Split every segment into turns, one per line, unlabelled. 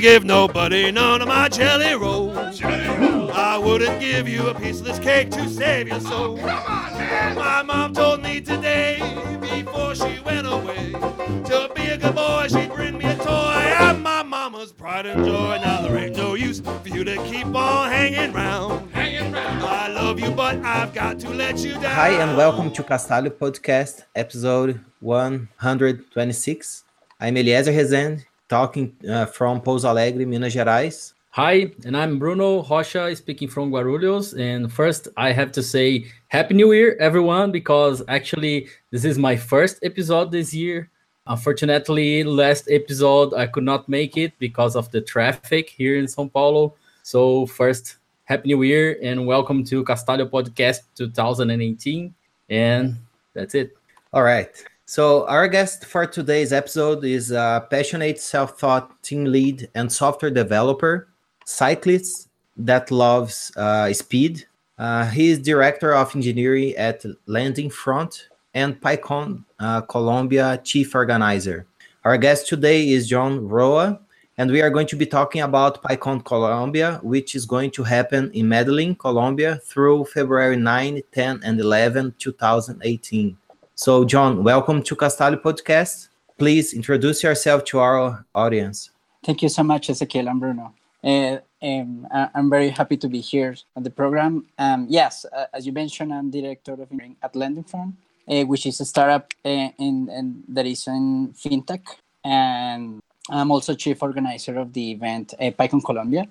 gonna give nobody none of my jelly rolls. I wouldn't give you a piece of this cake to save your soul. My mom told me today, before she went away, to be a good boy, she'd bring me a toy. I'm my mama's pride and joy. Now there ain't no use for you to keep on hanging round. I love you, but I've got to let you down.
Hi, and welcome to Castalio Podcast, episode 126. I'm Eliezer Rezende, talking uh, from Pouso Alegre, Minas Gerais.
Hi, and I'm Bruno Rocha speaking from Guarulhos. And first, I have to say Happy New Year, everyone, because actually, this is my first episode this year. Unfortunately, last episode I could not make it because of the traffic here in São Paulo. So, first, Happy New Year and welcome to Castalio Podcast 2018. And that's it.
All right. So, our guest for today's episode is a passionate self taught team lead and software developer, cyclist that loves uh, speed. Uh, he is director of engineering at LendingFront and PyCon uh, Colombia chief organizer. Our guest today is John Roa, and we are going to be talking about PyCon Colombia, which is going to happen in Medellin, Colombia through February 9, 10, and 11, 2018. So, John, welcome to Castalio Podcast. Please introduce yourself to our audience.
Thank you so much, Ezequiel and Bruno. Uh, um, I'm very happy to be here on the program. Um, yes, uh, as you mentioned, I'm director of engineering at LendingFront, uh, which is a startup uh, in, in, that is in fintech, and I'm also chief organizer of the event uh, PyCon Colombia.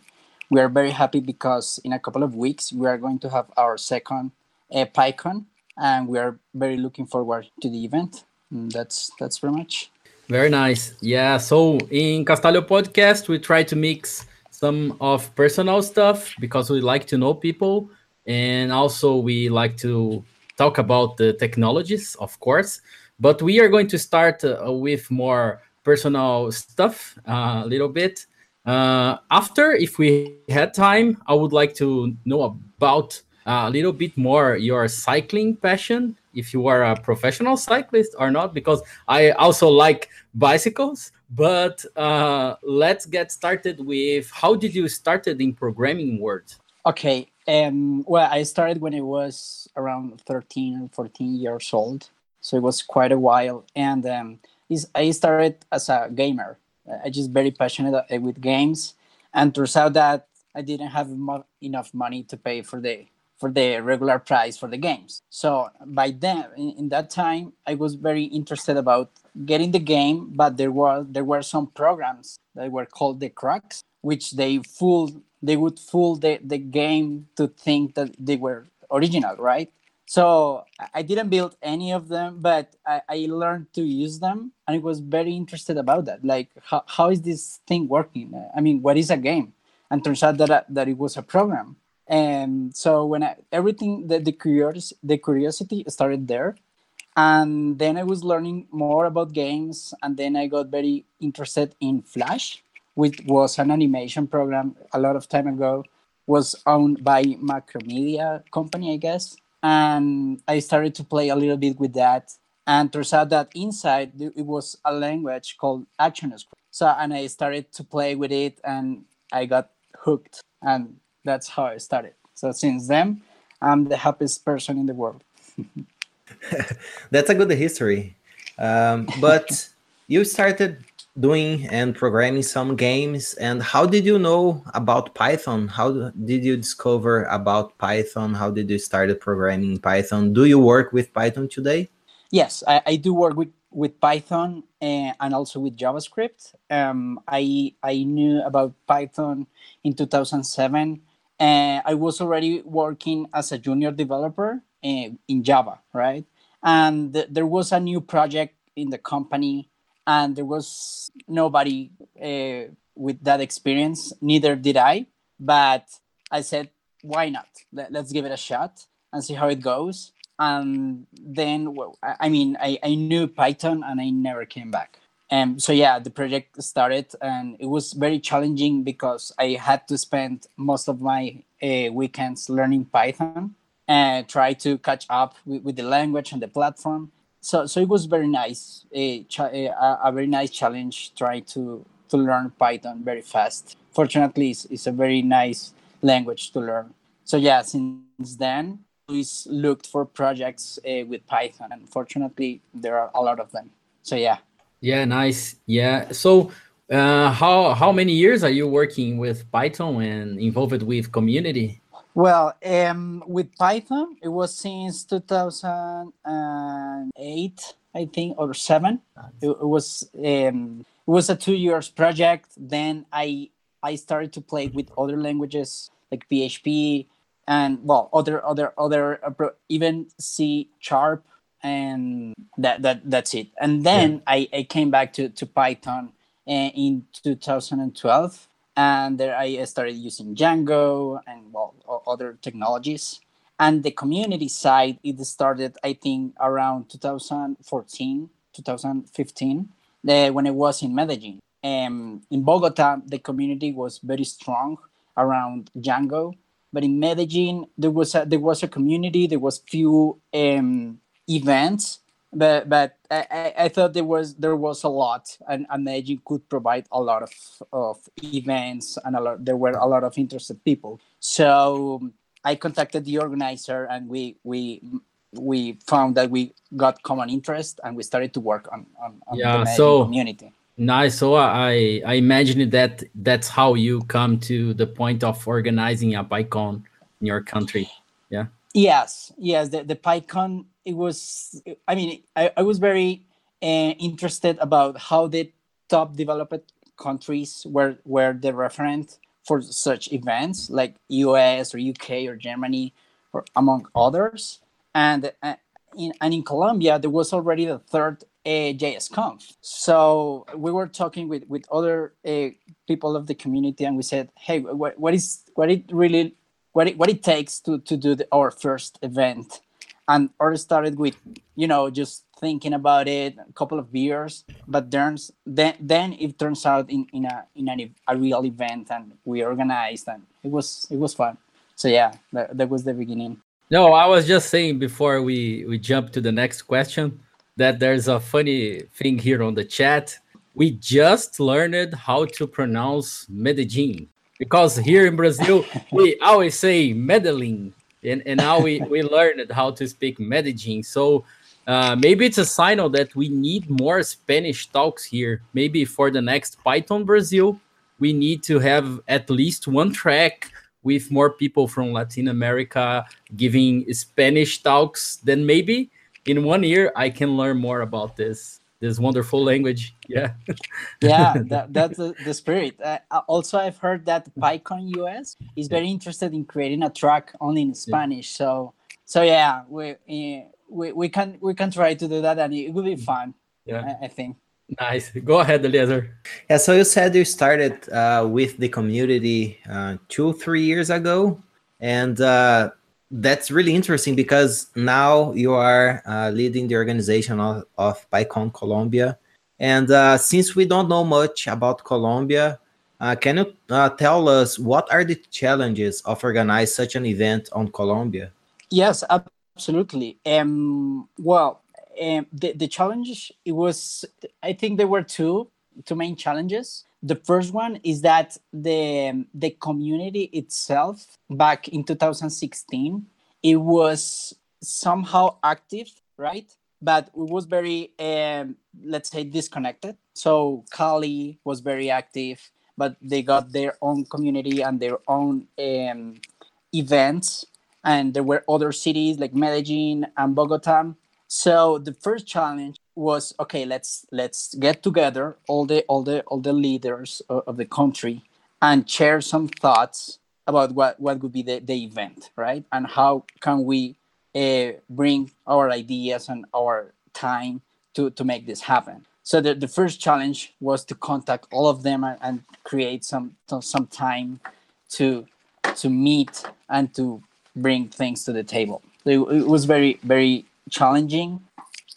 We are very happy because in a couple of weeks we are going to have our second uh, PyCon, and we are very looking forward to the event. And that's that's very much.
Very nice. Yeah. So in Castalio podcast, we try to mix some of personal stuff because we like to know people, and also we like to talk about the technologies, of course. But we are going to start uh, with more personal stuff uh, a little bit. Uh, after, if we had time, I would like to know about a little bit more your cycling passion if you are a professional cyclist or not because i also like bicycles. But uh, let's get started with how did you started in programming world?
Okay um, well i started when i was around 13 or 14 years old. So it was quite a while. And um, i started as a gamer. I just very passionate uh, with games. And turns out that i didn't have enough money to pay for the for the regular price for the games. So by then, in, in, that time, I was very interested about getting the game, but there were there were some programs that were called the cracks, which they fool they would fool the, the game to think that they were original, right? So I didn't build any of them, but I, I learned to use them, and I was very interested about that. Like, how, how is this thing working? I mean, what is a game? And turns out that that it was a program and so when I, everything the, the curiosity the curiosity started there. And then i was learning more about games and then i got very interested in flash which was an animation program a lot of time ago was owned by macromedia company i guess. And i started to play a little bit with that. And turns out that inside it was a language called ActionScript so and i started to play with it and i got hooked. And that's how I started. So since then, I'm the happiest person in the world.
that's a good history. Um, but you started doing and programming some games. And how did you know about Python? How did you discover about Python? How did you start programming Python? Do you work with Python today?
Yes, I, I do work with with Python and, and also with JavaScript. Um, I I knew about Python in 2007 and I was already working as a junior developer in, in Java, right? And th- there was a new project in the company, and there was nobody uh, with that experience. Neither did I, but I said, why not? Let, us give it a shot and see how it goes. And then, well, I mean, I, I knew Python and I never came back. And so yeah, the project started, and it was very challenging because I had to spend most of my uh, weekends learning Python and try to catch up with, with, the language and the platform. So so it was very nice, a, a, a very nice challenge trying to to learn Python very fast. Fortunately, it's, it's a very nice language to learn. So yeah, since then, we looked for projects uh, with Python, and fortunately, there are a lot of them. So yeah.
Yeah, nice. Yeah. So, uh, how how many years are you working with Python and involved with community?
Well, um, with Python, it was since 2008, I think, or seven. It, it was um, it was a two years project. Then I I started to play with other languages like PHP and well other other other uh, even C sharp and that that that's it. And then yeah. I, I came back to to Python uh, in 2012 and there I started using Django and well other technologies. And the community side it started I think around 2014 2015 uh, when I was in Medellin. Um, in Bogota, the community was very strong around Django, but in Medellin there was a, there was a community. There was few um, events, but but I, I thought there was there was a lot, and, imagine could provide a lot of, of events, and a lot there were a lot of interested people. So I contacted the organizer, and we we we found that we got common interest and we started to work on, on, on
yeah, the so,
community.
Nice. So I I imagine that that's how you come to the point of organizing a PyCon in your country. Yeah.
Yes. Yes. The the PyCon it was. I mean, I, I was very uh, interested about how the top developed countries were were the referent for such events like US or UK or Germany or among others and uh, in, and in Colombia there was already the third uh, JSConf. So we were talking with with other uh, people of the community, and we said, "Hey, what, what is what it really what it, what it takes to to do the, our first event?" And or started with you know just thinking about it, a couple of beers, but then then it turns out in in a in a real event, and we organized, and it was it was fun. So yeah, that, that was the beginning.
No, I was just saying before we we jump to the next question that there's a funny thing here on the chat. We just learned how to pronounce Medellin because here in Brazil we always say Medellin, and, and now we we learned how to speak Medellin. So uh, maybe it's a signal that we need more Spanish talks here. Maybe for the next Python Brazil, we need to have at least one track with more people from Latin America giving Spanish talks, then maybe in one year I can learn more about this this wonderful language. Yeah,
yeah, that, that's the, the spirit. Uh, also, I've heard that PyCon US is very interested in creating a track only in Spanish. Yeah. So, so yeah, we, uh, we we can we can try to do that, and it will be fun. Yeah, I, I think.
Nice. Go ahead, Eliezer.
Yeah, so you said you started uh, with the community uh, two, three years ago. And uh, that's really interesting because now you are uh, leading the organization of, of PyCon Colombia. And uh, since we don't know much about Colombia, uh, can you tell us what are the challenges of organizing such an event on Colombia?
Yes, absolutely. Um, well, um, the, the challenge it was i think there were two two main challenges the first one is that the the community itself back in 2016 it was somehow active right? But it was very um, let's say disconnected. So cali was very active but they got their own community and their own um, events. And there were other cities like medellin and bogota. So the first challenge was okay. Let's let's get together all the all the all the leaders of, of the country and share some thoughts about what what would be the, the event, right? And how can we uh, bring our ideas and our time to to make this happen. So the, the first challenge was to contact all of them and, and create some some time to to meet and to bring things to the table. It, it was very very challenging.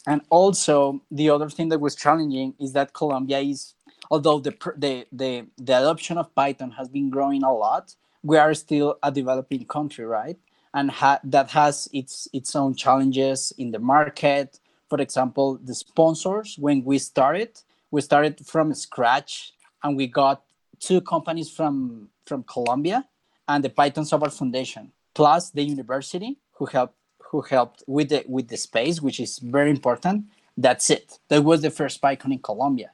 And also, the other thing that was challenging is that Colombia is, although the the the, the adoption of Python has been growing a lot, we are still a developing country, right? And ha- that has its its own challenges in the market. For example, the sponsors. When we started, we started from scratch, and we got two companies from from Colombia and the Python Software Foundation, plus the university who helped who helped with the with the space, which is very important. That's it. That was the first PyCon in Colombia.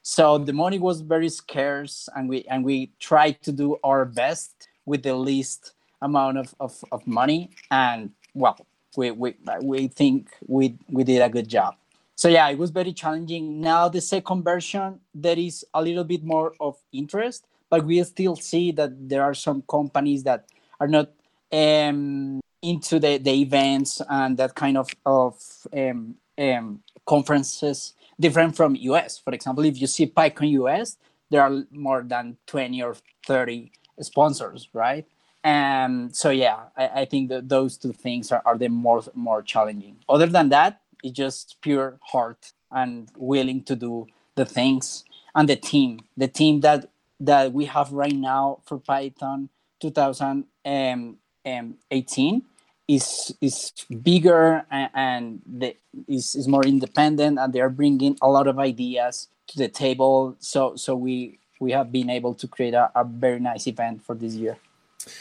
So the money was very scarce, and we and we tried to do our best with the least amount of, of, of money. And well, we, we we think we we did a good job. So yeah, it was very challenging. Now the second version, there is a little bit more of interest, but we still see that there are some companies that are not um, into the, the events and that kind of of um, um, conferences different from US. For example, if you see PyCon US, there are more than 20 or 30 sponsors, right? And so yeah, I, I think that those two things are, are the more more challenging. Other than that, it's just pure heart and willing to do the things and the team, the team that that we have right now for Python 2018 is is bigger and, and the, is, is more independent and they are bringing a lot of ideas to the table. So so we we have been able to create a, a very nice event for this year.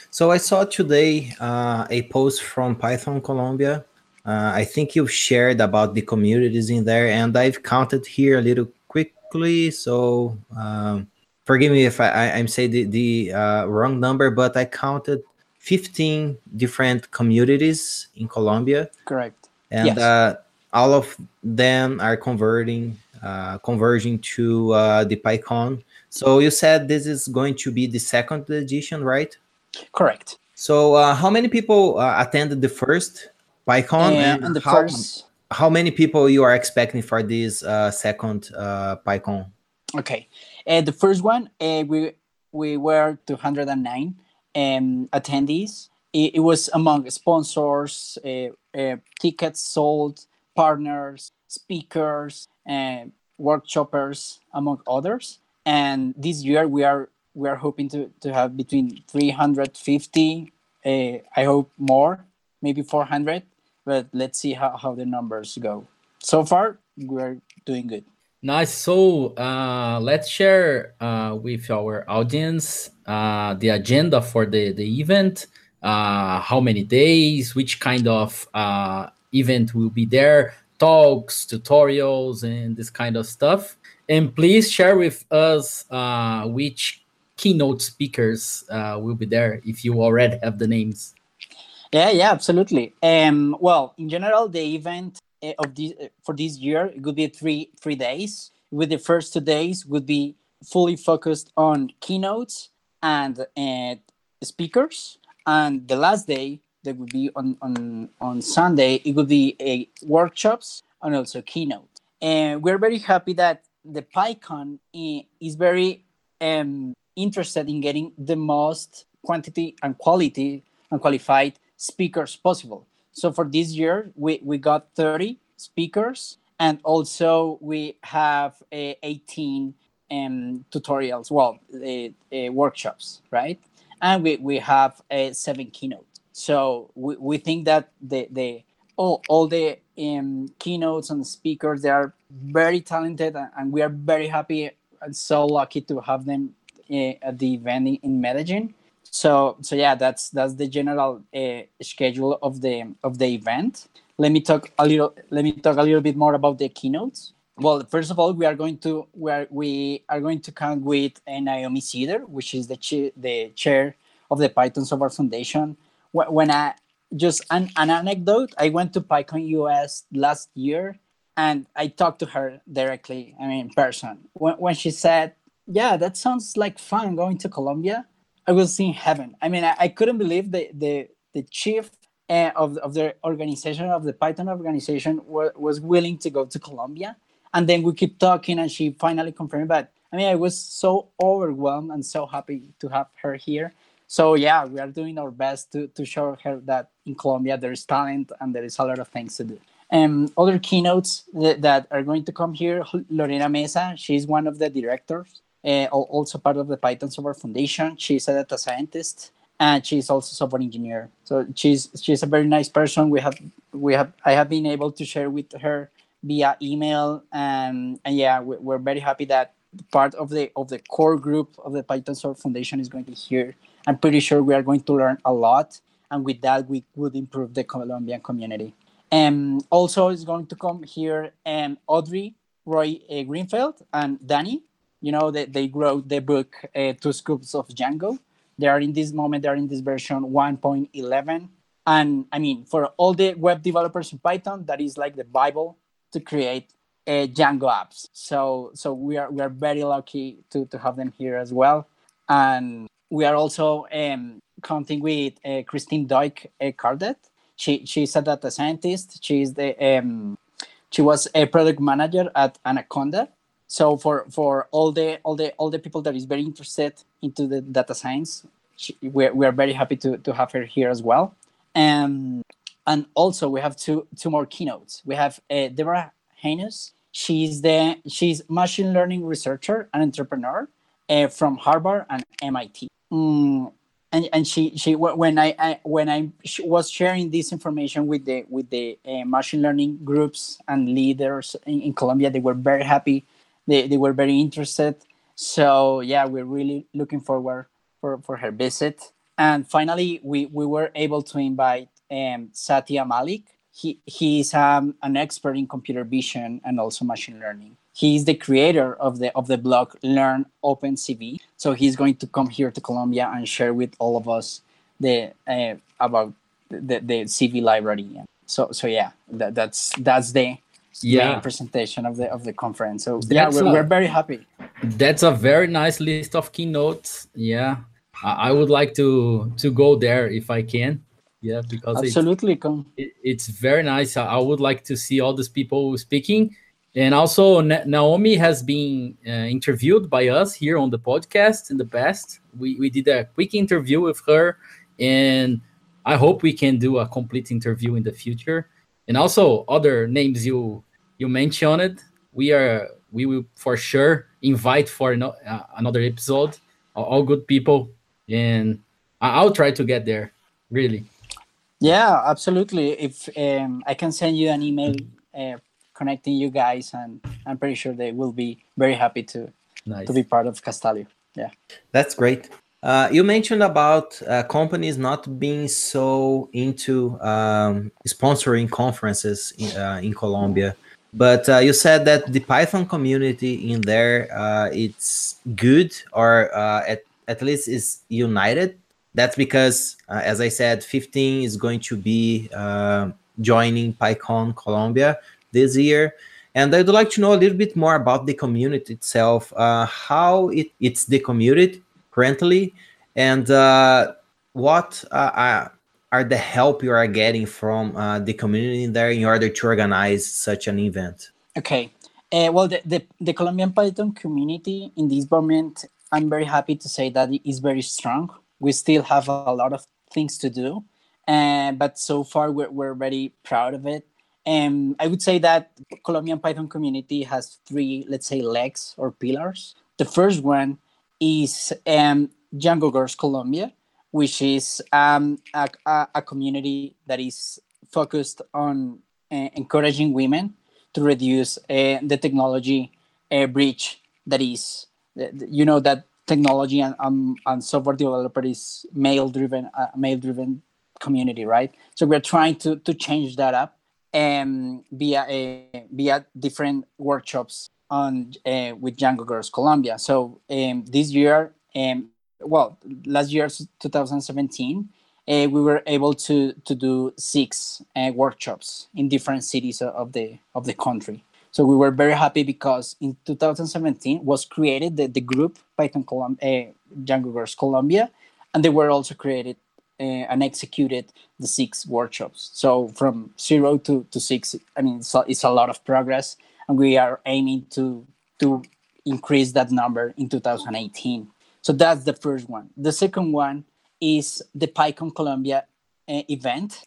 So i saw today uh, a post from python colombia. Uh, i think you've shared about the communities in there and i've counted here a little quickly. So um, forgive me if i, I am saying the, the uh, wrong number but i counted 15 different communities in Colombia.
Correct.
And yes. uh, all of them are converting, uh, converging to uh, the PyCon. So you said this is going to be the second edition, right?
Correct.
So uh, how many people uh, attended the first PyCon?
And, and the how, first...
how many people you are expecting for this uh, second PyCon?
Okay. the first one, we, we were 209 um, attendees. It, it, was among sponsors, uh, uh, tickets sold, partners, speakers, and workshoppers, among others. And this year we are we are hoping to, to have between 350, uh, I hope more, maybe 400. But let's see how, how the numbers go. So far, we're doing good.
Nice. So uh, let's share uh, with our audience uh, the agenda for the, the event, uh, how many days, which kind of uh, event will be there, talks, tutorials, and this kind of stuff. And please share with us uh, which keynote speakers will be there if you already have the names.
Yeah, yeah, absolutely. Um, well, in general, the event Eh, of this eh, for this year it would be three three days with the first two days would be fully focused on keynotes and uh, speakers and the last day that would be on on on sunday it would be a workshops and also keynote. And we're very happy that the pycon is very um, interested in getting the most quantity and quality and qualified speakers possible. So for this year, we, we got 30 speakers and also we have uh, 18 um, tutorials, well, uh, uh, workshops, right? And we, we have a seven keynote. So we, we think that the, the all, all the um, keynotes and speakers, they are very talented and we are very happy and so lucky to have them uh, at the event in Medellin so so yeah that's that's the general uh, schedule of the of the event let me talk a little let me talk a little bit more about the keynotes well first of all we are going to we are, we are going to come with naomi ceder which is the chair the chair of the python software foundation. When i just an, an anecdote i went to pycon us last year and i talked to her directly i mean in person. When, when she said yeah that sounds like fun going to colombia I was in heaven. I mean, I, I couldn't believe the the the chief uh, of of the organization of the Python organization was, was willing to go to Colombia, and then we keep talking, and she finally confirmed. But I mean, I was so overwhelmed and so happy to have her here. So yeah, we are doing our best to to show her that in Colombia there is talent and there is a lot of things to do. Um, other keynotes that, that are going to come here, Lorena Mesa, she's one of the directors uh, also part of the Python Software Foundation. She's a data scientist and she's also software engineer. So she's she's a very nice person. We have we have I have been able to share with her via email and and yeah, we're very happy that part of the of the core group of the Python Software Foundation is going to hear. I'm pretty sure we are going to learn a lot, and with that, we would improve the Colombian community. And um, also, is going to come here and um, Audrey Roy uh, Greenfeld and Danny. You know, they, they wrote the book uh, Two Scoops of Django. They are in this moment, they are in this version 1.11. And I mean, for all the web developers in Python, that is like the Bible to create uh, Django apps. So so we are we are very lucky to, to have them here as well. And we are also um, counting with uh, Christine Doig uh, Cardet. She she's a data scientist. She's the um, she was a product manager at Anaconda. So for for all the all the all the people that is very interested into the data science, she, we we are very happy to to have her here as well. Um, and also we have two two more keynotes. We have uh, Deborah Hanus. She's the she's machine learning researcher and entrepreneur uh, from Harvard and MIT. Mm, and, and she she when I, I when I she was sharing this information with the with the uh, machine learning groups and leaders in, in Colombia, they were very happy. They, they were very interested. So yeah, we're really looking forward for, for her visit. And finally, we, we were able to invite um, Satya Mallick, he he's um, an expert in computer vision and also machine learning. He is the creator of the of the blog Learn OpenCV. So he's going to come here to Colombia and share with all of us the uh, about the, the CV library. So so yeah, that, that's that's the yeah. main presentation of the of the conference. So that's yeah, we're, a, we're very happy.
That's a very nice list of keynotes. Yeah, I, I would like to to go there if I can yeah because
absolutely
it's, it, it's very nice. I, would like to see all these people speaking. And also naomi has been uh, interviewed by us here on the podcast in the past. We, we did a quick interview with her and i hope we can do a complete interview in the future. And also other names you you mentioned we are we will for sure invite for no, uh, another episode. All good people. And i'll try to get there really
yeah, absolutely. If um, I can send you an email uh, connecting you guys, and I'm pretty sure they will be very happy to nice. to be part of Castalio. Yeah,
that's great. Uh, you mentioned about uh, companies not being so into um, sponsoring conferences in, uh, in Colombia, but uh, you said that the Python community in there uh, it's good or at at least is united that's because, uh, as I said, 15 is going to be uh, joining PyCon Colombia this year. And I'd like to know a little bit more about the community itself, uh, how it, it's the community currently, and uh, what uh, are the help you are getting from uh, the community there in order to organize such an event.
Okay. well, the, the, the Colombian Python community in this moment, I'm very happy to say that it is very strong we still have a lot of things to do and but so far we're, we're very proud of it. And i would say that colombian python community has three let's say legs or pillars. The first one is um, django girls colombia which is um, a, a, community that is focused on uh, encouraging women to reduce uh, the technology uh, breach that is you know that technology and um, and software developer is male driven uh, male driven community right? So we're trying to to change that up and via a via different workshops on uh, with Django Girls Colombia. So um, this year um, well last year 2017 uh, we were able to to do six uh, workshops in different cities of the of the country so we were very happy because in 2017 was created the, the group Python Colum- uh, Django Girls Colombia, and they were also created uh, and executed the six workshops. So from zero to, to six, I mean, it's a, it's a lot of progress, and we are aiming to to increase that number in 2018. So that's the first one. The second one is the PyCon Colombia uh, event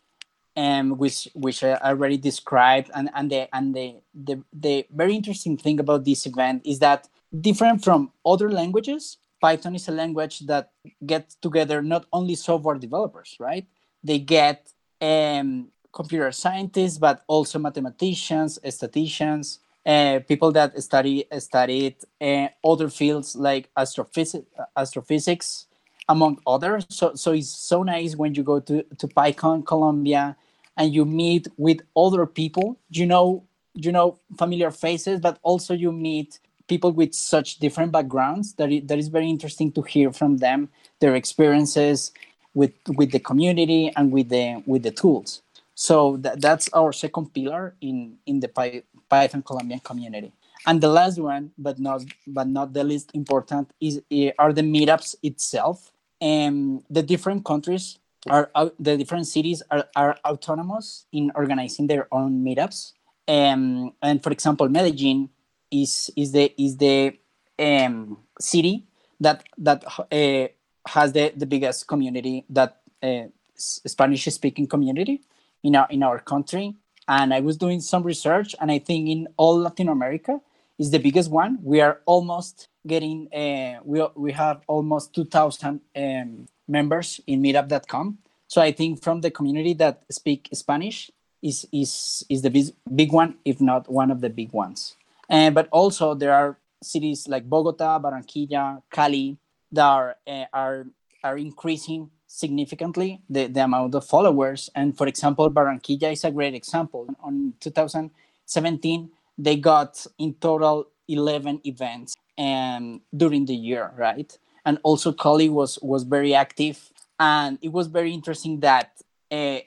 um, which which I already described, and and the and the, the the very interesting thing about this event is that different from other languages, Python is a language that gets together not only software developers, right? They get um, computer scientists, but also mathematicians, statisticians, uh, people that study studied uh, other fields like astrophysics, astrophysics, among others. So so it's so nice when you go to to PyCon Colombia and you meet with other people. You know you know familiar faces, but also you meet people with such different backgrounds that it, that is very interesting to hear from them their experiences with with the community and with the with the tools so that, that's our second pillar in in the Py, python colombian community and the last one but not but not the least important is eh, are the meetups itself and the different countries are the different cities are, are autonomous in organizing their own meetups um, and for example medellin is is the is the um, city that that uh, has the, the biggest community that uh, Spanish speaking community in our in our country. And I was doing some research, and I think in all Latin America is the biggest one. We are almost getting uh, we we have almost two thousand um, members in Meetup.com. So I think from the community that speak Spanish is is is the big, one, if not one of the big ones. And but also there are cities like Bogota, Barranquilla, Cali that are uh, are are increasing significantly the, the amount of followers. And for example, Barranquilla is a great example. On 2017, they got in total 11 events and during the year, right? And also Cali was was very active, and it was very interesting that uh,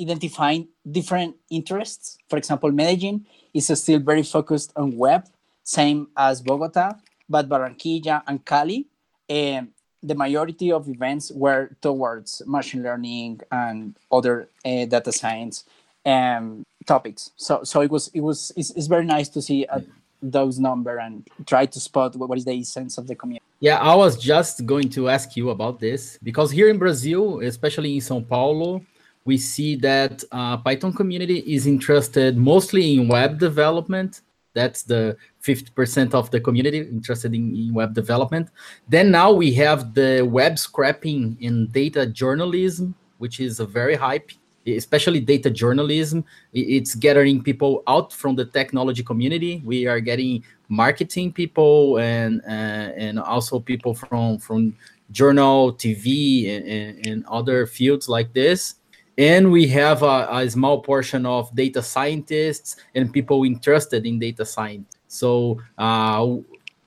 identifying different interests. For example, Medellin is still very focused on web, same as Bogota, but Barranquilla and Cali um, the majority of events were towards machine learning and other uh, data science um, topics. So, so it was it was it's, it's very nice to see uh, those number and try to spot what is the essence of the community.
Yeah, I was just going to ask you about this because here in Brazil, especially in São Paulo, we see that uh, Python community is interested mostly in web development that's the 50% of the community interested in, in, web development. Then now we have the web scraping in data journalism, which is a very hype, especially data journalism. It's gathering people out from the technology community. We are getting marketing people and uh, and also people from from journal, TV, and, and, other fields like this and we have a, a, small portion of data scientists and people interested in data science so uh,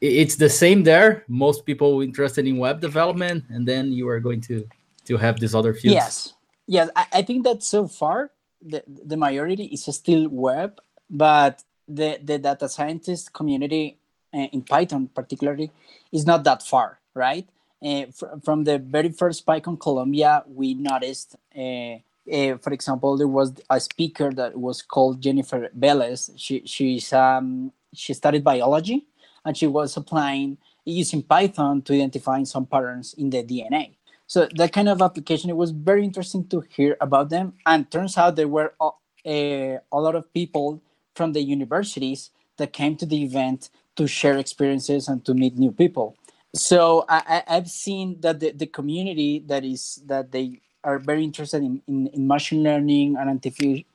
it's the same there most people interested in web development and then you are going to to have these other fields
yes yes i, I think that so far the, the majority is still web but the, the data scientist community uh, in python particularly is not that far right uh, fr- from the very first PyCon Colombia, we noticed uh, for example, there was a speaker that was called Jennifer Velez. She she's um, she studied biology, and she was applying using Python to identifying some patterns in the DNA. So that kind of application, it was very interesting to hear about them. And turns out there were a, a, a lot of people from the universities that came to the event to share experiences and to meet new people. So I, have seen that the, the community that is that they are very interested in, in, in machine learning and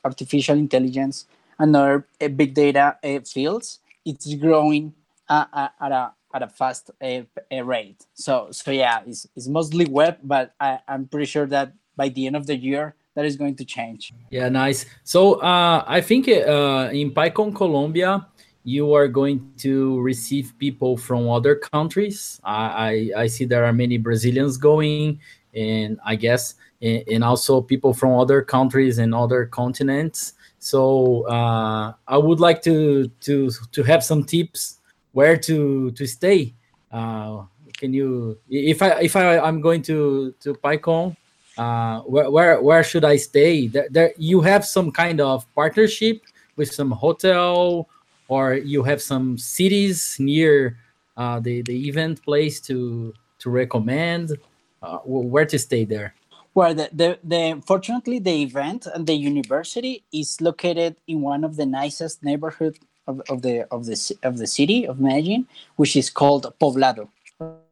artificial intelligence and other uh, big data uh, fields, it's growing uh, uh, at a at a fast uh, rate. So so yeah, it's, it's mostly web, but I, I'm pretty sure that by the end of the year, that is going to change.
Yeah, nice. So uh, I think uh, in PyCon Colombia, you are going to receive people from other countries. I, I, I see there are many Brazilians going, and I guess and, also people from other countries and other continents. So uh, I would like to to to have some tips where to to stay. Uh, can you if I if I I'm going to to PyCon, uh, where, where where should I stay? There, there you have some kind of partnership with some hotel, or you have some cities near uh, the the event place to to recommend. Uh, where to stay there?
Well, the, the, the fortunately the event and the university is located in one of the nicest neighborhood of, of the of the of the city of Medellin, which is called Poblado,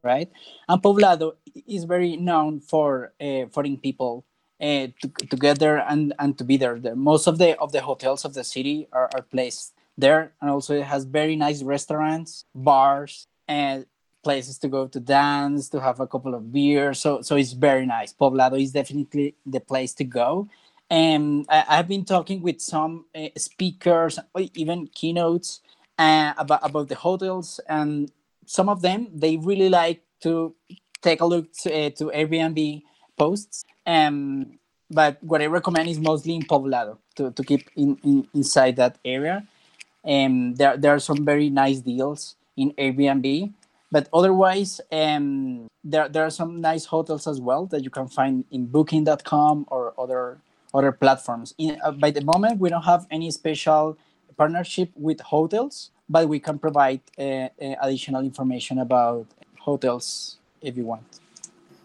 right? And Poblado is very known for uh, foreign people uh, to, together and and to be there. The, most of the of the hotels of the city are, are placed there, and also it has very nice restaurants, bars, and places to go to dance, to have a couple of beers. So so it's very nice. Poblado is definitely the place to go. And I, have been talking with some uh, speakers, even keynotes, uh, about about the hotels, and some of them they really like to take a look to, uh, to Airbnb posts. Um, but what I recommend is mostly in Poblado to, to keep in, in inside that area. Um, there, there are some very nice deals in Airbnb. But otherwise, um, there, there are some nice hotels as well that you can find in booking.com or other other platforms. In, uh, by the moment, we don't have any special partnership with hotels, but we can provide uh, uh, additional information about hotels if you want.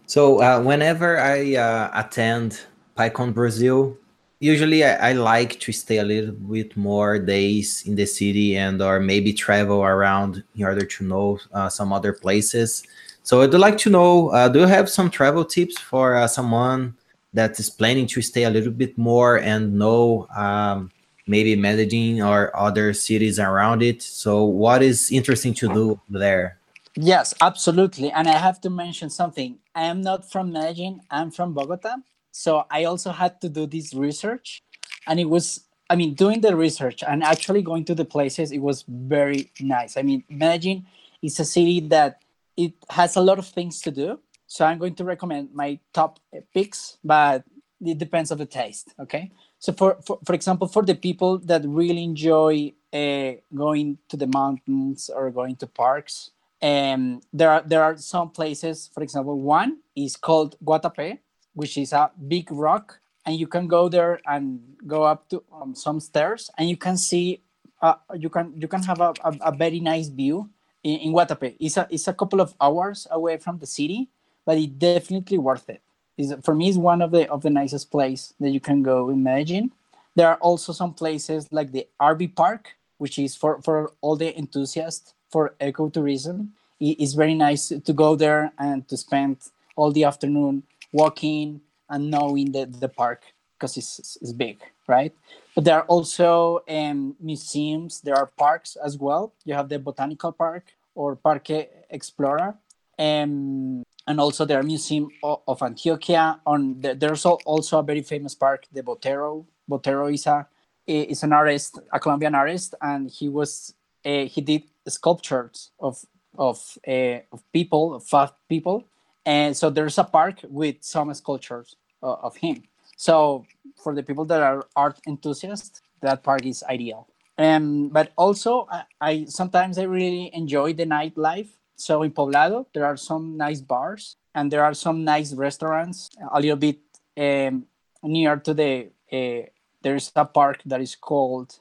So uh, whenever I uh, attend PyCon Brazil, usually I, I, like to stay a little bit more days in the city and or maybe travel around in order to know uh, some other places. So I'd like to know, uh, do you have some travel tips for uh, someone that is planning to stay a little bit more and know um, maybe Medellin or other cities around it? So what is interesting to do there?
Yes, absolutely. And I have to mention something. I am not from Medellin, I'm from Bogota. So I also had to do this research. And it was, I mean, doing the research and actually going to the places, it was very nice. I mean, Medellin is a city that it has a lot of things to do. So I'm going to recommend my top picks, but it depends on the taste. Okay. So for, for, for example, for the people that really enjoy uh, going to the mountains or going to parks, um, there are there are some places. For example, one is called Guatapé, which is a big rock, and you can go there and go up to um, some stairs, and you can see. Uh, you can you can have a, a, a very nice view in, in Guatapé. It's a it's a couple of hours away from the city, but it's definitely worth it. It's, for me, it's one of the of the nicest place that you can go in Medellin. There are also some places like the Arví Park, which is for for all the enthusiasts for ecotourism. It's very nice to go there and to spend all the afternoon walking and knowing the, the park because it's, it's big, right? But there are also um, museums, there are parks as well. You have the Botanical Park or Parque Explora. Um, and also there are Museum of, Antioquia. On the, there's also a very famous park, the Botero. Botero is a is an artist, a Colombian artist, and he was uh, he did sculptures of of uh, of people, of fat people, and so there's a park with some sculptures uh, of him. So for the people that are art enthusiasts, that park is ideal. Um, but also, I, I sometimes I really enjoy the nightlife. So in Poblado, there are some nice bars and there are some nice restaurants. A little bit um, near to the uh, there's a park that is called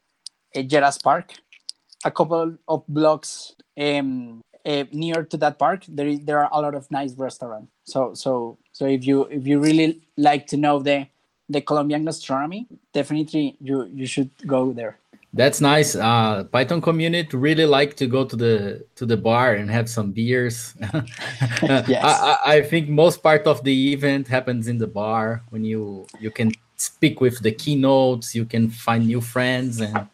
uh, Lleras Park, a couple of blocks um, uh, near to that park. There there are a lot of nice restaurants. So so so if you if you really like to know the the Colombian gastronomy, definitely you you should go there.
That's nice. Uh, Python community really like to go to the to the bar and have some beers. yes. I, I think most part of the event happens in the bar when you you can speak with the keynotes, you can find new friends and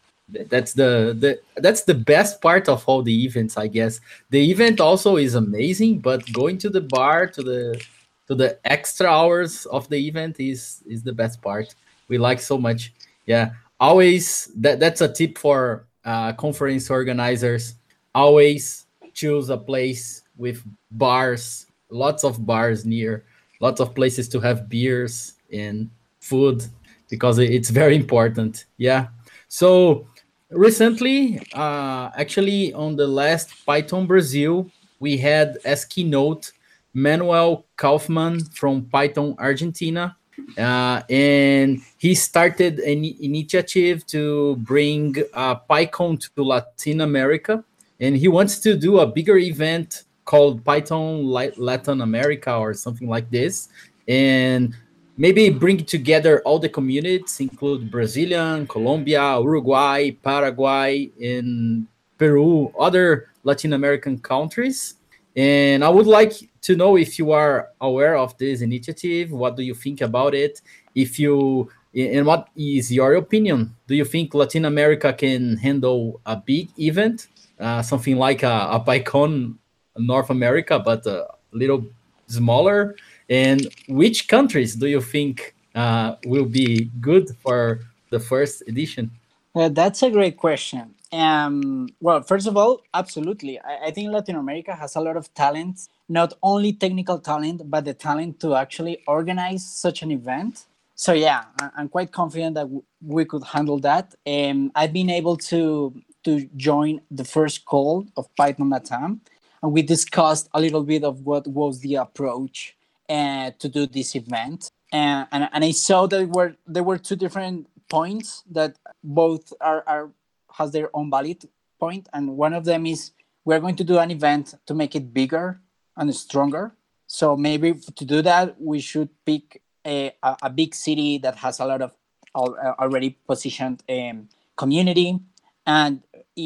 that's the, the that's the best part of all the events i guess the event also is amazing but going to the bar to the to the extra hours of the event is is the best part we like so much yeah always that that's a tip for uh, conference organizers. Always choose a place with bars lots of bars near lots of places to have beers and food because it's very important. Yeah. So recently uh, actually on the last python brazil we had as keynote manuel kaufmann from python argentina uh, and he started an initiative to bring uh, python to latin america and he wants to do a bigger event called python latin america or something like this and maybe bring together all the communities, include Brazilian, Colombia, Uruguay, Paraguay, and Peru, other Latin American countries. And I would like to know if you are aware of this initiative. What do you think about it? If you and what is your opinion? Do you think Latin America can handle a big event, uh, something like a, a PyCon North America, but a little smaller? And which countries do you think uh, will be good for the first edition?
Uh, that's a great question. Um, well, first of all, absolutely. I, I, think Latin America has a lot of talent, not only technical talent, but the talent to actually organize such an event. So yeah, I, am quite confident that w- we could handle that. Um, I've been able to to join the first call of Python Latam, and we discussed a little bit of what was the approach uh, to do this event. Uh, and, and I saw that were there were two different points that both are, are has their own valid point, and one of them is we're going to do an event to make it bigger and stronger. So maybe to do that, we should pick a, a, big city that has a lot of already positioned um, community and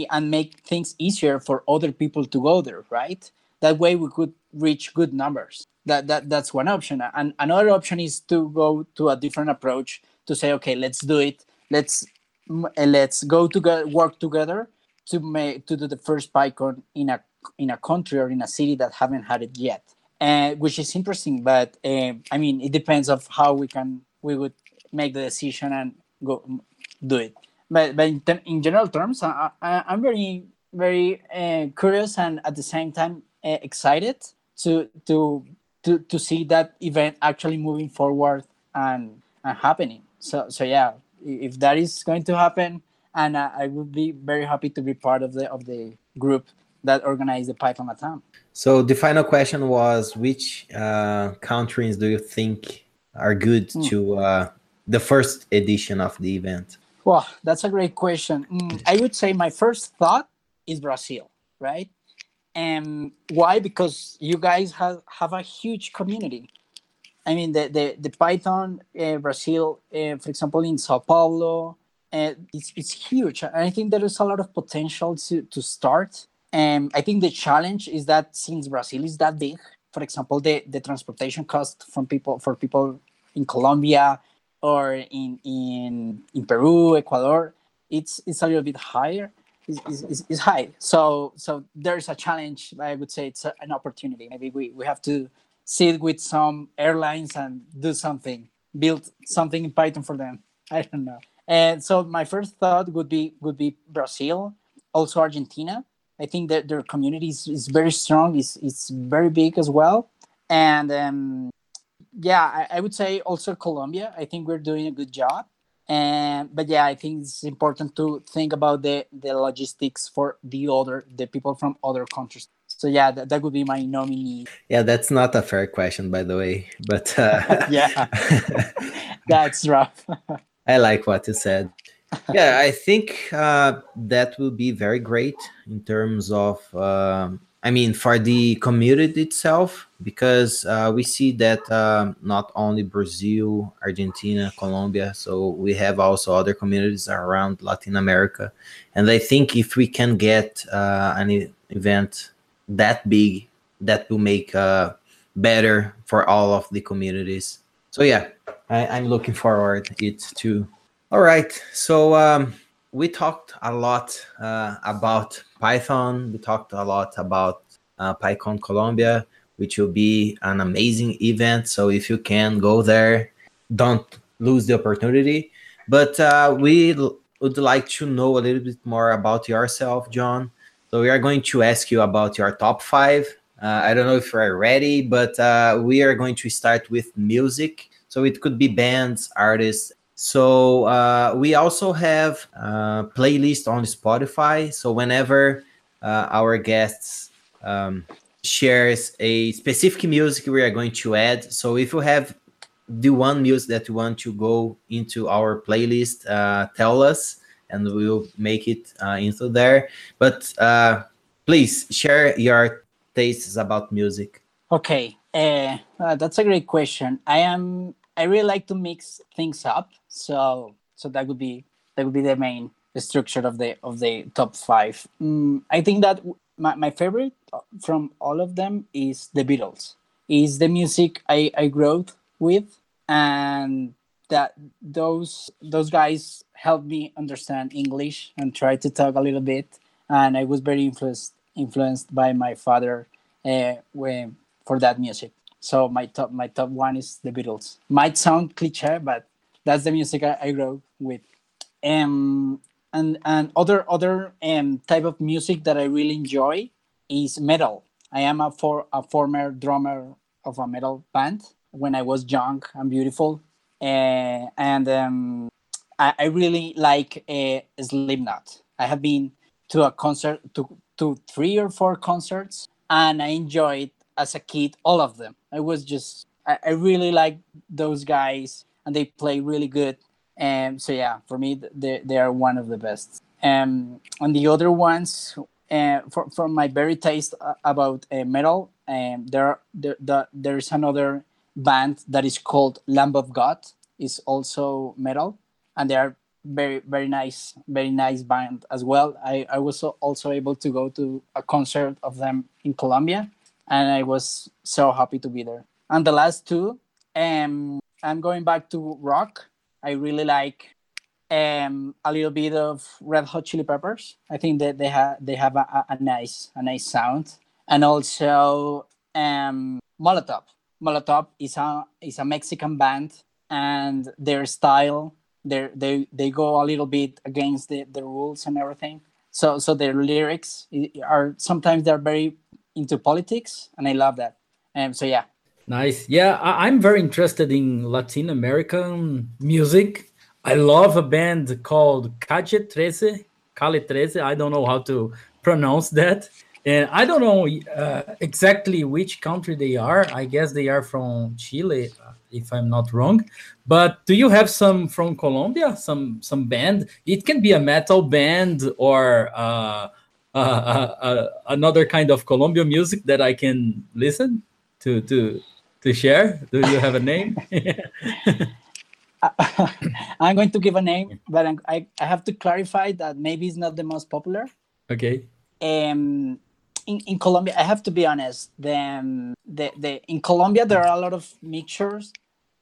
and make things easier for other people to go there right? That way we could reach good numbers. That, that that's one option. And another option is to go to a different approach to say okay let's do it. Let's let's go to work together to make to do the first PyCon in a in a country or in a city that haven't had it yet, uh, which is interesting. But uh, I mean, it depends of how we can we would make the decision and go do it. But but in, in general terms, I, I, am very very uh, curious and at the same time uh, excited to to to to see that event actually moving forward and and happening. So so yeah, if that is going to happen, and uh, I would be very happy to be part of the of the group that organized the Python Latam.
So the final question was, which uh, countries do you think are good mm. to uh, the first edition of the event?
Well, that's a great question. Mm, I would say my first thought is Brazil, right? And why? Because you guys have, have a huge community. I mean, the the, the Python uh, Brazil, uh, for example, in Sao Paulo, uh, it's, it's huge. And I think there is a lot of potential to, to start. And I think the challenge is that since Brazil is that big, for example, the, the transportation cost from people for people in Colombia or in in, in Peru, Ecuador, it's it's a little bit higher. Is, is, is high. So so there's a challenge. I would say it's a, an opportunity. Maybe we, we have to sit with some airlines and do something, build something in Python for them. I don't know. And so my first thought would be would be Brazil, also Argentina. I think that their community is, is very strong. It's it's very big as well. And um, yeah, I, I would say also Colombia. I think we're doing a good job. And but yeah, I think it's important to think about the the logistics for the other the people from other countries so yeah that, that would be my nominee.
Yeah that's not a fair question by the way but uh,
yeah. That's rough.
I like what you said. Yeah i think uh, that will be very great in terms of um, i mean for the community itself because uh, we see that um, not only brazil argentina colombia so we have also other communities around latin america. And i think if we can get uh, an event that big that will make uh, better for all of the communities. So yeah, I, am looking forward it too. All right, so um, we talked a lot uh, about Python. We talked a lot about uh, PyCon Colombia, which will be an amazing event. So if you can go there, don't lose the opportunity. But uh, we would like to know a little bit more about yourself, John. So we are going to ask you about your top five. Uh, I don't know if you're ready, but uh, we are going to start with music. So it could be bands, artists. So uh, we also have a playlist on Spotify. So whenever uh, our guests um, shares a specific music, we are going to add. So if you have the one music that you want to go into our playlist, uh, tell us and we'll make it uh, into there. But uh, please share your tastes about music.
Okay, uh, uh, that's a great question. I am. I really like to mix things up. So so that would be that would be the main structure of the of the top five. Mm, I think that my, my favorite from all of them is the Beatles. Is the music I I grew with and that those those guys helped me understand English and try to talk a little bit. And I was very influenced influenced by my father uh, when, for that music. So my top my top one is the Beatles. Might sound cliche, but that's the music I, I grew with. Um, and and other other um, type of music that I really enjoy is metal. I am a for a former drummer of a metal band when I was young and beautiful, uh, and um, I, I, really like uh, Slipknot. I have been to a concert to to three or four concerts, and I enjoyed as a kid all of them. I was just I, I really like those guys, and they play really good um, so yeah, for me, they, they are one of the best. Um, and the other ones, uh, for, from my very taste uh, about uh, metal, um, there, there, the, there's another band that is called Lamb of God. is also metal, and they are very very nice, very nice band as well. I, I was also able to go to a concert of them in Colombia, and I was so happy to be there. And the last two, um, I'm going back to rock I really like um, a little bit of Red Hot Chili Peppers. I think that they have they have a, a, nice a nice sound, and also um, Molotov. Molotov is a is a Mexican band, and their style they they they go a little bit against the, the rules and everything. So so their lyrics are sometimes they're very into politics, and I love that. And um, so yeah,
Nice. Yeah, I- am very interested in Latin American music. I love a band called Calle 13, Calle 13. I don't know how to pronounce that. And I don't know uh, exactly which country they are. I guess they are from Chile, uh, if I'm not wrong. But do you have some from Colombia? Some some band? It can be a metal band or uh, uh, uh, uh another kind of Colombian music that I can listen to to to share? Do you have a name?
I'm going to give a name, but I, I have to clarify that maybe it's not the most popular.
Okay.
Um, in, in Colombia, I have to be honest. The, the, the in Colombia there are a lot of mixtures.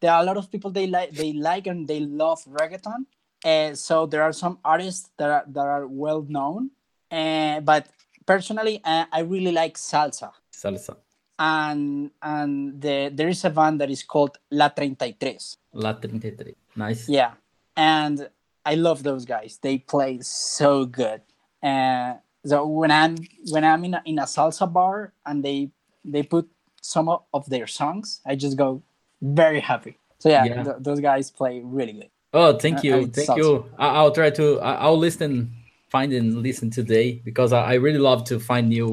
There are a lot of people they like they like and they love reggaeton. Uh, so there are some artists that are that are well known. Uh, but personally, uh, I really like salsa.
Salsa
and and the, there is a band that is called La 33.
La 33. Nice.
Yeah. And I love those guys. They play so good. Uh, so when I'm when I'm in a, in a salsa bar and they they put some of their songs, I just go very happy. So yeah, yeah. Th- those guys play really good.
Oh, thank you, uh, thank salsa. you. I- will try to. I- will listen, find and listen today because I, I really love to find new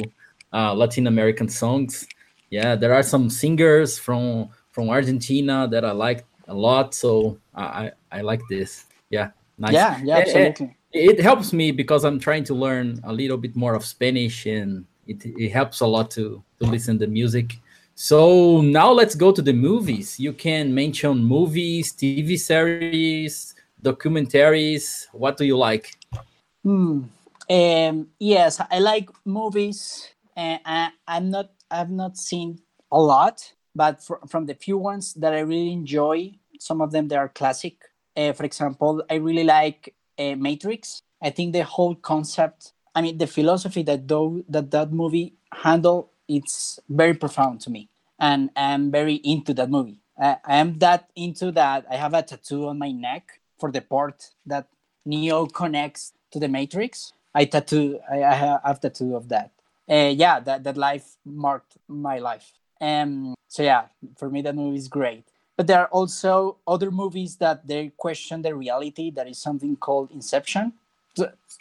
uh, Latin American songs yeah, there are some singers from from Argentina that I like a lot. So I I, like this. Yeah,
nice. Yeah, yeah, absolutely.
It, helps me because I'm trying to learn a little bit more of Spanish, and it, it helps a lot to to listen to music. So now let's go to the movies. You can mention movies, TV series, documentaries. What do you like?
Hmm. Um, yes, I like movies. And I, I'm not I've not seen a lot, but for, from the few ones that I really enjoy, some of them they are classic. Uh, for example, I really like uh, Matrix. I think the whole concept, I mean, the philosophy that that that movie handle, it's very profound to me, and I'm very into that movie. I, I am that into that. I have a tattoo on my neck for the part that Neo connects to the Matrix. I tattoo. I, I have tattoo of that uh, yeah, that that life marked my life. Um, so yeah, for me that movie is great. But there are also other movies that they question the reality. That is something called Inception.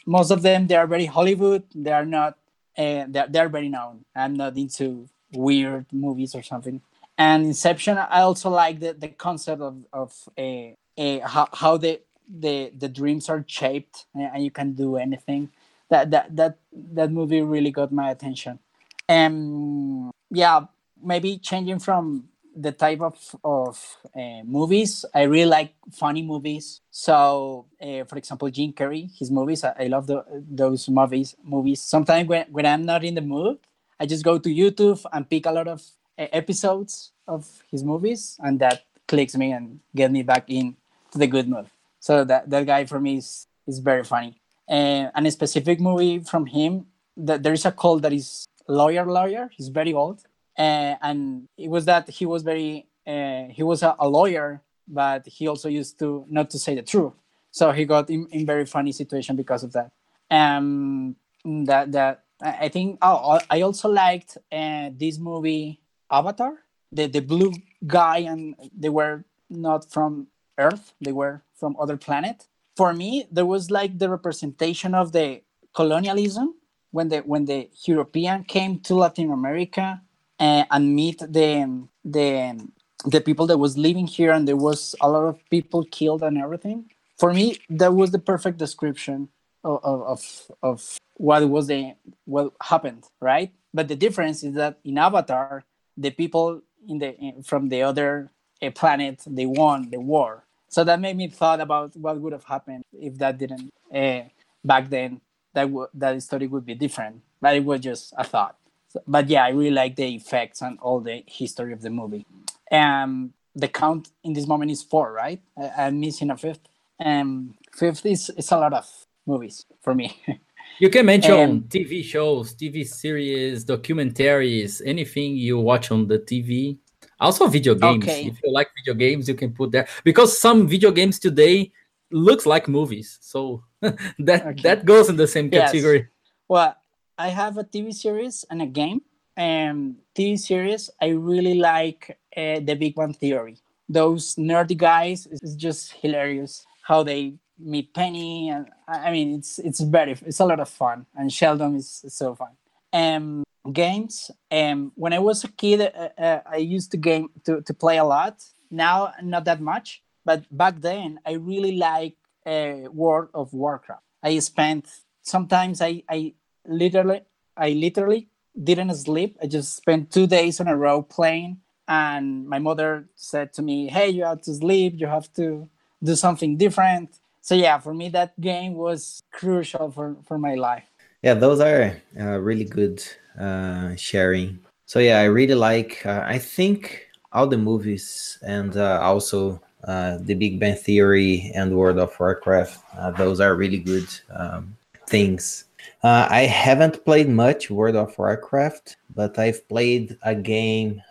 Most of them they are very Hollywood. They are not. Eh, uh, they're, they're very known. I'm not into weird movies or something. And Inception, I also like the, the concept of of a, a how, how the, the the dreams are shaped and you can do anything that that that that movie really got my attention. And yeah, maybe changing from the type of of uh, movies, I really like funny movies. So, uh, for example, Jim Carrey, his movies, I, I love the, those movies. Movies. Sometimes when when I'm not in the mood, I just go to YouTube and pick a lot of uh, episodes of his movies, and that clicks me and get me back in to the good mood. So that that guy for me is is very funny. Uh, and a specific movie from him that there is a call that is lawyer lawyer. He's very old, uh, and it was that he was very uh, he was a, a, lawyer, but he also used to not to say the truth. So he got in, in very funny situation because of that. Um, that that I think. Oh, I also liked uh, this movie Avatar. The the blue guy and they were not from Earth. They were from other planet. For me, there was like the representation of the colonialism when the when the European came to Latin America uh, and meet the the the people that was living here and there was a lot of people killed and everything. For me, that was the perfect description of of, of what was the what happened, right? But the difference is that in Avatar, the people in the in, from the other uh, planet they won the war. So that made me thought about what would have happened if that didn't uh, back then. That w- that story would be different, but it was just a thought. So, but yeah, I really like the effects and all the history of the movie. Um, the count in this moment is four, right? I, am missing a fifth. Um, fifth is, is a lot of movies for me.
You can mention um, TV shows, TV series, documentaries, anything you watch on the TV. Also, video games. Okay. If you like video games, you can put there because some video games today looks like movies. So that okay. that goes in the same category. Yes.
Well, I have a TV series and a game. Um, TV series, I really like uh, The Big Bang Theory. Those nerdy guys is just hilarious how they meet Penny, and I mean it's it's very it's a lot of fun, and Sheldon is, so fun. Um, games. Um, when I was a kid, uh, uh, I used to game to, to play a lot. Now not that much, but back then I really like uh, World of Warcraft. I spent sometimes I I literally I literally didn't sleep. I just spent two days on a row playing, and my mother said to me, "Hey, you have to sleep. You have to do something different." so yeah for me that game was crucial for for my life
yeah those are uh, really good uh, sharing so yeah i really like uh, i think all the movies and uh, also uh, the big bang theory and world of warcraft uh, those are really good um, things i haven't played much world of warcraft but i've played a game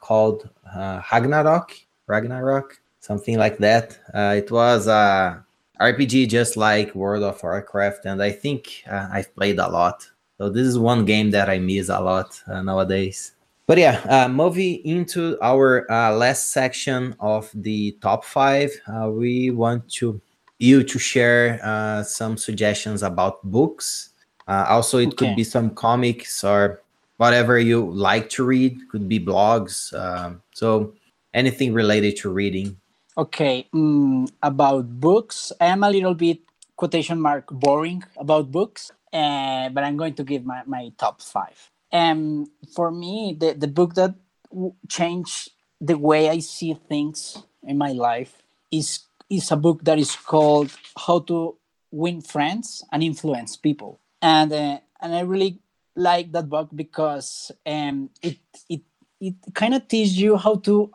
called ragnarok ragnarok something like that it was a RPG just like World of Warcraft, and I think uh, I've played a lot. So this is one game that I miss a lot uh, nowadays. But yeah, uh, moving into our uh, last section of the top five, uh, we want to you to share uh, some suggestions about books. Also, it okay. could be some comics or whatever you like to read. Could be blogs. Um, so anything related to reading.
Okay, um, about books, I am a little bit quotation mark boring about books, uh, but I'm going to give my, my top five. And um, for me, the, the book that w- changed the way I see things in my life is is a book that is called How to Win Friends and Influence People, and uh, and I really like that book because um, it it it kind of teaches you how to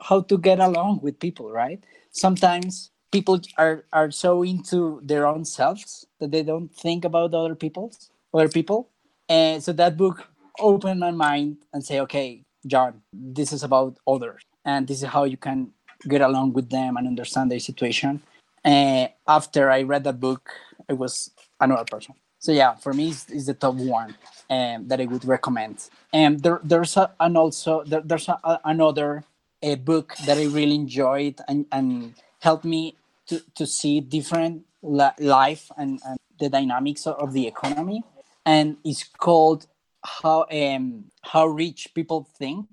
how to get along with people right? Sometimes people are are so into their own selves that they don't think about other people's other people. And so that book opened my mind and say okay john this is about others and this is how you can get along with them and understand their situation. And after i read that book i was another person so yeah for me it's, it's the top one um, that i would recommend and there, there's a, also there, there's a, another a book that I really enjoyed and, and helped me to, to see different life and, and the dynamics of the economy. And it's called how um, how rich people think.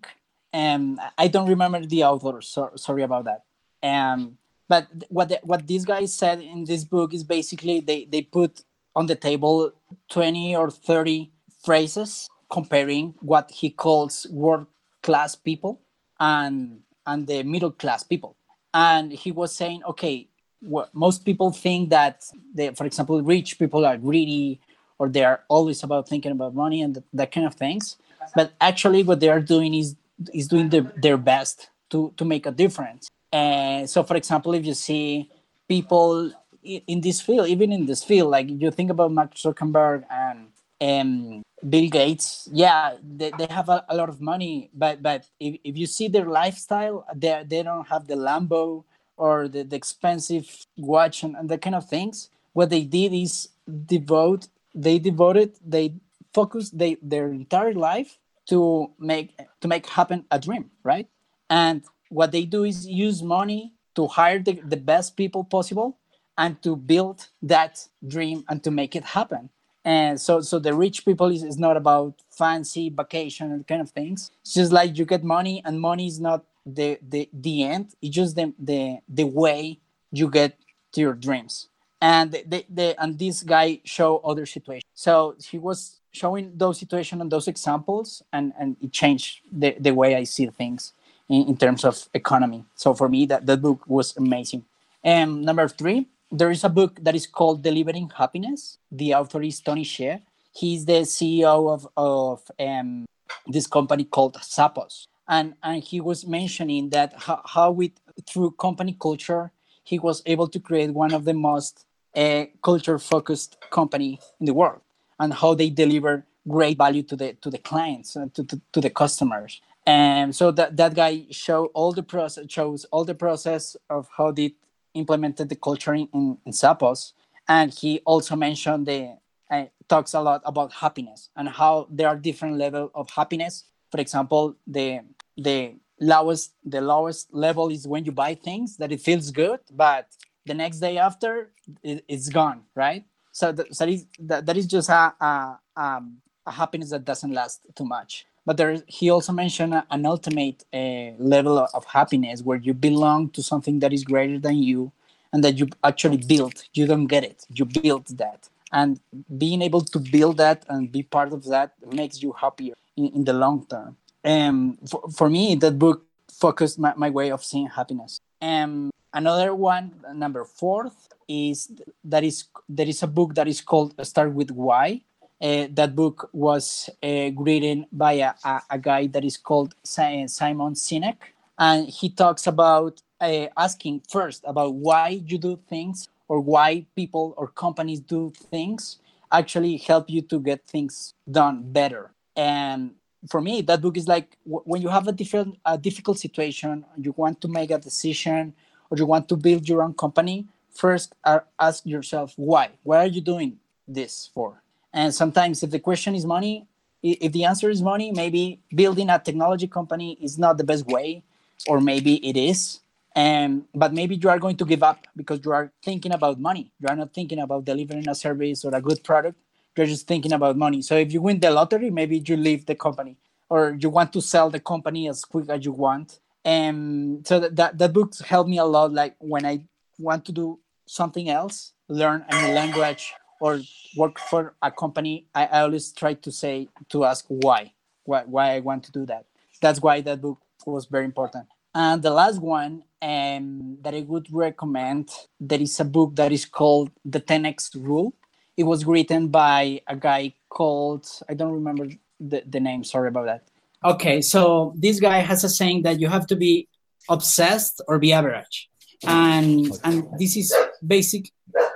And I don't remember the author. So, sorry about that. Um, but what the, what these guys said in this book is basically they, they put on the table 20 or 30 phrases comparing what he calls world class people and and the middle class people. And he was saying okay well, most people think that they, for example rich people are greedy or they are always about thinking about money and that, that kind of things. But actually what they are doing is is doing the, their best to to make a difference. And so, for example, if you see people in this field, even in this field, like you think about Mark Zuckerberg and um, Bill Gates, yeah, they, they have a, a, lot of money, but but if, if you see their lifestyle, they they don't have the Lambo or the, the expensive watch and, and that kind of things. What they did is devote, they devoted, they focused they, their entire life to make to make happen a dream, right? And what they do is use money to hire the, the best people possible and to build that dream and to make it happen. And so so the rich people is, is not about fancy vacation and kind of things. It's just like you get money and money is not the the, the end. It's just the, the the way you get to your dreams. And the, the, and this guy show other situations so he was showing those situations and those examples and and it changed the, the way i see things in, in terms of economy. So for me that, that book was amazing. And number three there is a book that is called Delivering Happiness. The author is Tony Hsieh. He's the CEO of, of um, this company called Zappos. And, and he was mentioning that how, how with through company culture, he was able to create one of the most uh, culture focused company in the world and how they deliver great value to the to the clients and to, to, to the customers and so that that guy show all the process shows all the process of how did implemented the culture in, in, in Zappos. And he also mentioned the uh, talks a lot about happiness and how there are different level of happiness. For example, the the lowest the lowest level is when you buy things that it feels good, but the next day after it, it's gone, right? So, the, so that, is, that, that is just a, a, um, a happiness that doesn't last too much but there he also mentioned an ultimate uh, level of happiness where you belong to something that is greater than you and that you actually build you don't get it. You build that. And being able to build that and be part of that makes you happier in, in the long term. And for, for me that book focused my, my way of seeing happiness. And another one number fourth is that is there is a book that is called start with why uh, that book was uh, written by a, a, a, guy that is called Simon Sinek, and he talks about uh, asking first about why you do things or why people or companies do things actually help you to get things done better. And for me, that book is like when you have a different, a difficult situation, you want to make a decision, or you want to build your own company. First, ask yourself why. Why are you doing this for? And sometimes, if the question is money, if the answer is money, maybe building a technology company is not the best way, or maybe it is. And but maybe you are going to give up because you are thinking about money. You are not thinking about delivering a service or a good product. You're just thinking about money. So if you win the lottery, maybe you leave the company, or you want to sell the company as quick as you want. And so that that, that book helped me a lot. Like when I want to do something else, learn a new language, or work for a company, I, I always try to say to ask why, why, why I want to do that. That's why that book was very important. And the last one um, that I would recommend, there is a book that is called The 10x Rule. It was written by a guy called I don't remember the, the name. Sorry about that. Okay, so this guy has a saying that you have to be obsessed or be average, and and this is basic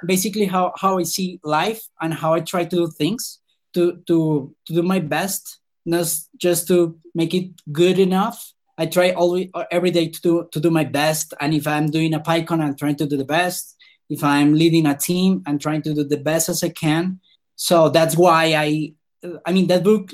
basically how, how I see life and how I try to do things to, to, to do my best, not just to make it good enough. I try always every day to do, to do my best. And if I'm doing a PyCon, I'm trying to do the best. If I'm leading a team, I'm trying to do the best as I can. So that's why I, I mean, that book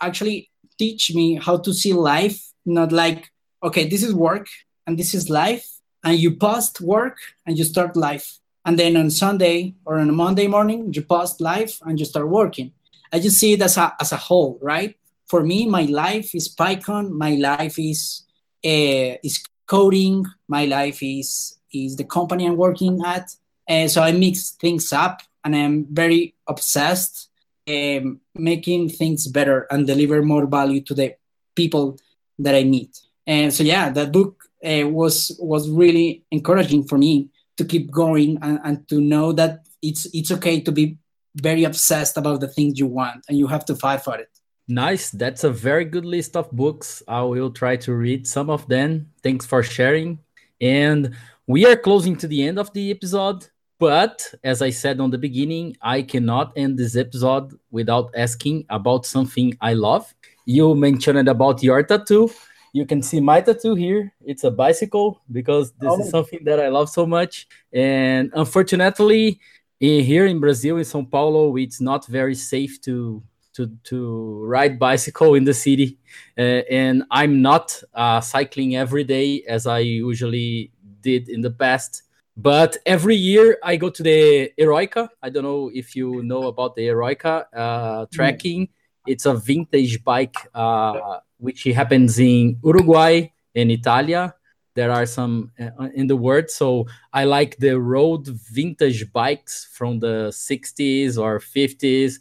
actually teach me how to see life, not like, okay, this is work and this is life. And you post work and you start life and then on Sunday or on a Monday morning, you post life and you start working. I just see it as a, as a whole, right? For me, my life is PyCon, my life is uh, is coding, my life is is the company I'm working at. And so I mix things up and I'm very obsessed um, making things better and deliver more value to the people that I meet. And so yeah, that book uh, was was really encouraging for me to keep going and, and to know that it's it's okay to be very obsessed about the things you want and you have to fight for it
nice that's a very good list of books i will try to read some of them thanks for sharing And we are closing to the end of the episode. But as I said on the beginning, I cannot end this episode without asking about something I love. You mentioned about your tattoo. You can see my tattoo here. It's a bicycle because this oh. is something that I love so much. And unfortunately, here in Brazil, in São Paulo, it's not very safe to to to ride bicycle in the city, uh, and I'm not uh, cycling every day as I usually did in the past. But every year I go to the Eroica. I don't know if you know about the Eroica uh, trekking. Mm. It's a vintage bike uh, which happens in Uruguay and Italia. There are some uh, in the world, so I like the road vintage bikes from the 60s or 50s.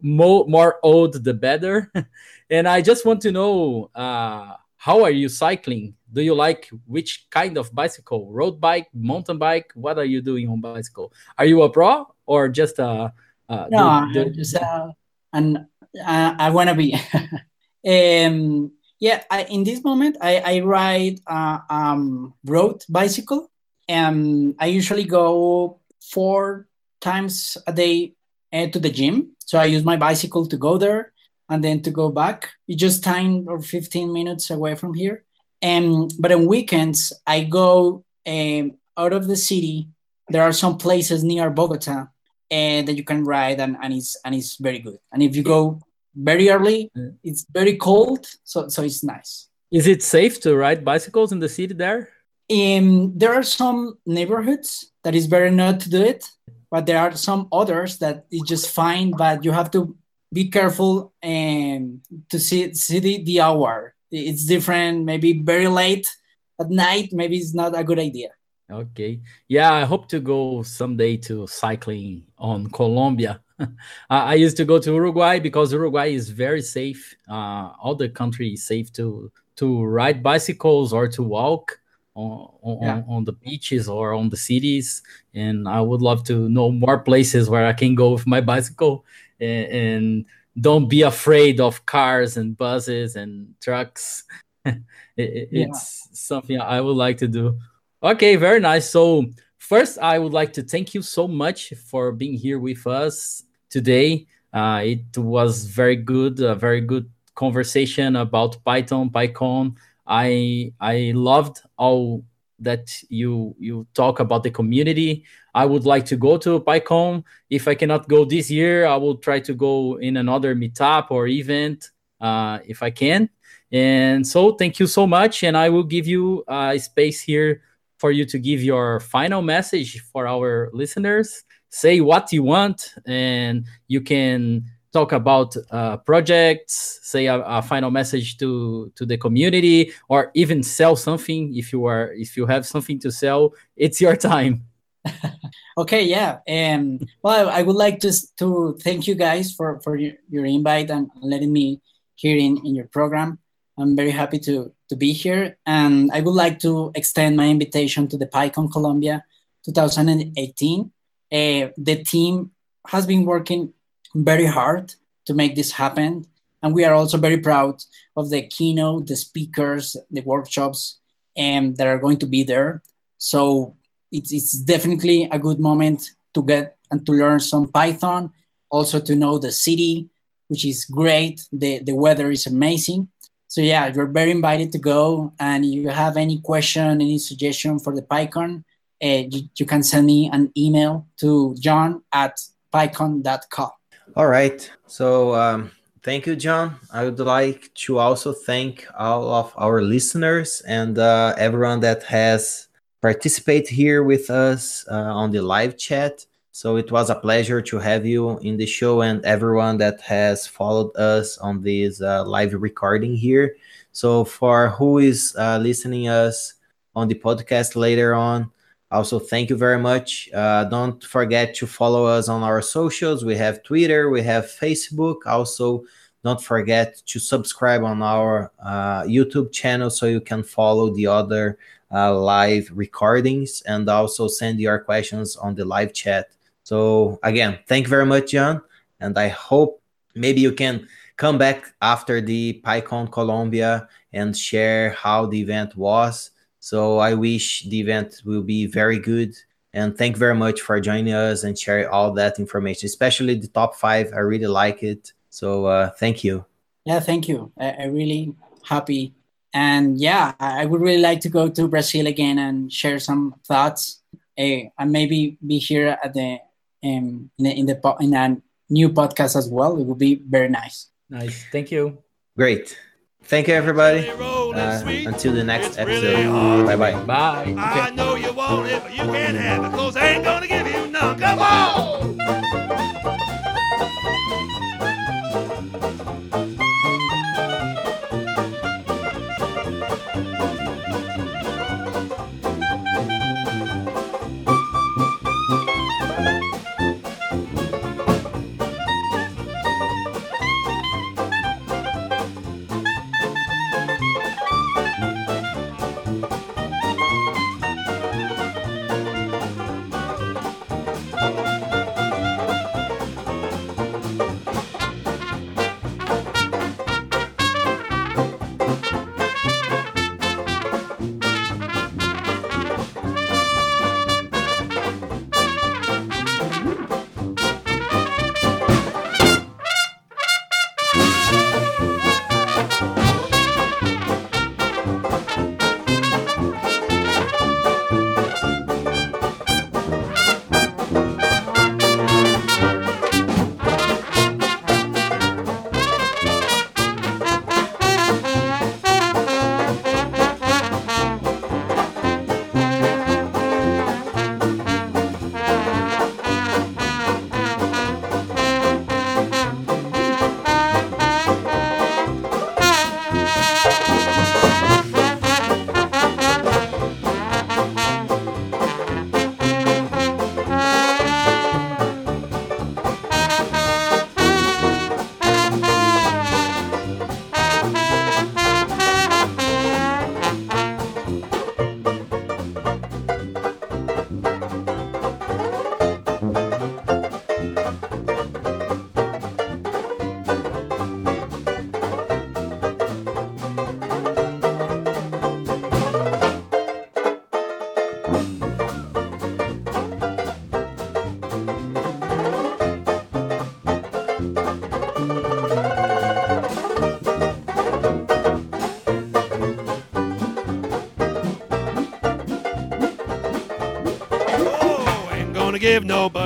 More, more old, the better. and I just want to know uh, how are you cycling? Do you like which kind of bicycle? Road bike, mountain bike? What are you doing on bicycle? Are you a pro or just a?
Uh, no, do, do, just uh, and I want to be. um, yeah, I, in this moment, I, I ride a um, road bicycle, and I usually go four times a day uh, to the gym. So I use my bicycle to go there and then to go back. It's just 10 or 15 minutes away from here. And but on weekends, I go um, out of the city. There are some places near Bogota and that you can ride and, and it's and it's very good. And if you go very early, it's very cold, so so it's nice.
Is it safe to ride bicycles in the city there?
Um, there are some neighborhoods that is better not to do it, but there are some others that is just fine. But you have to be careful and to see see the, the hour. It's different. Maybe very late at night. Maybe it's not a good idea.
Okay. Yeah, I hope to go someday to cycling on Colombia. I used to go to Uruguay because Uruguay is very safe. Uh, all the country is safe to to ride bicycles or to walk on, on, yeah. on, the beaches or on the cities. And I would love to know more places where I can go with my bicycle and, and don't be afraid of cars and buses and trucks. it, it's yeah. something I would like to do. Okay, very nice. So first, I would like to thank you so much for being here with us today. Uh, it was very good, a very good conversation about Python, PyCon. I I loved all that you you talk about the community. I would like to go to PyCon. If I cannot go this year, I will try to go in another meetup or event uh, if I can. And so, thank you so much. And I will give you a space here for you to give your final message for our listeners. Say what you want, and you can talk about uh, projects, say a, a, final message to to the community, or even sell something if you are if you have something to sell. It's your time.
okay, yeah. Um, well, I would like to to thank you guys for for your, your invite and letting me here in in your program. I'm very happy to to be here, and I would like to extend my invitation to the PyCon Colombia 2018. Uh, the team has been working very hard to make this happen. And we are also very proud of the keynote, the speakers, the workshops and that are going to be there. So it's, it's definitely a good moment to get and to learn some Python, also to know the city, which is great. The, the weather is amazing. So yeah, you're very invited to go. And if you have any question, any suggestion for the PyCon, you, you, can send me an email to john at pycon.com.
All right. So um, thank you, John. I would like to also thank all of our listeners and uh, everyone that has participated here with us uh, on the live chat. So it was a pleasure to have you in the show and everyone that has followed us on this uh, live recording here. So for who is uh, listening us on the podcast later on, also, thank you very much. Uh, don't forget to follow us on our socials. We have Twitter, we have Facebook. Also, don't forget to subscribe on our uh, YouTube channel so you can follow the other uh, live recordings and also send your questions on the live chat. So, again, thank you very much, John. And I hope maybe you can come back after the PyCon Colombia and share how the event was So I wish the event will be very good. And thank you very much for joining us and sharing all that information, especially the top five. I really like it. So uh, thank you.
Yeah, thank you. I, I really happy. And yeah, I would really like to go to Brazil again and share some thoughts uh, and maybe be here at the um, in, the, in the in a new podcast as well. It would be very nice.
Nice. Thank you.
Great. Thank you, everybody. Uh, until the next episode. Bye bye.
Bye.
I know you want it, but you can't have it, cause I ain't gonna give you none. Come on!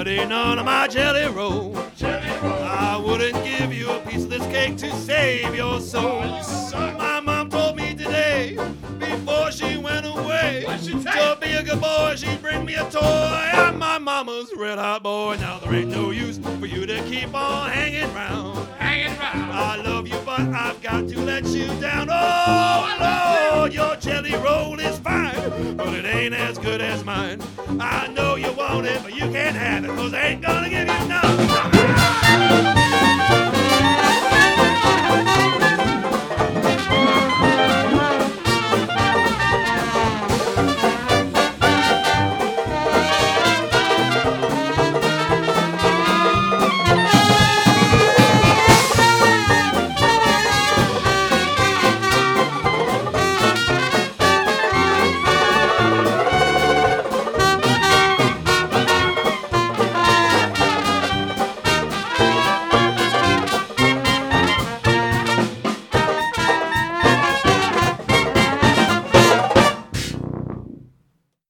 Give nobody none of my jelly roll. I wouldn't give you a piece of this cake to save your soul. My mom told me today, before she went away, to be a good boy, she'd bring me a toy. I'm my mama's red hot boy. Now there ain't no use for you to keep on hanging round. Hanging round. I love you, but I've got to let you down. Oh, Lord, your jelly roll is fine, but it ain't as good as mine. I know want it, but you can't have it, cause they ain't gonna give you none.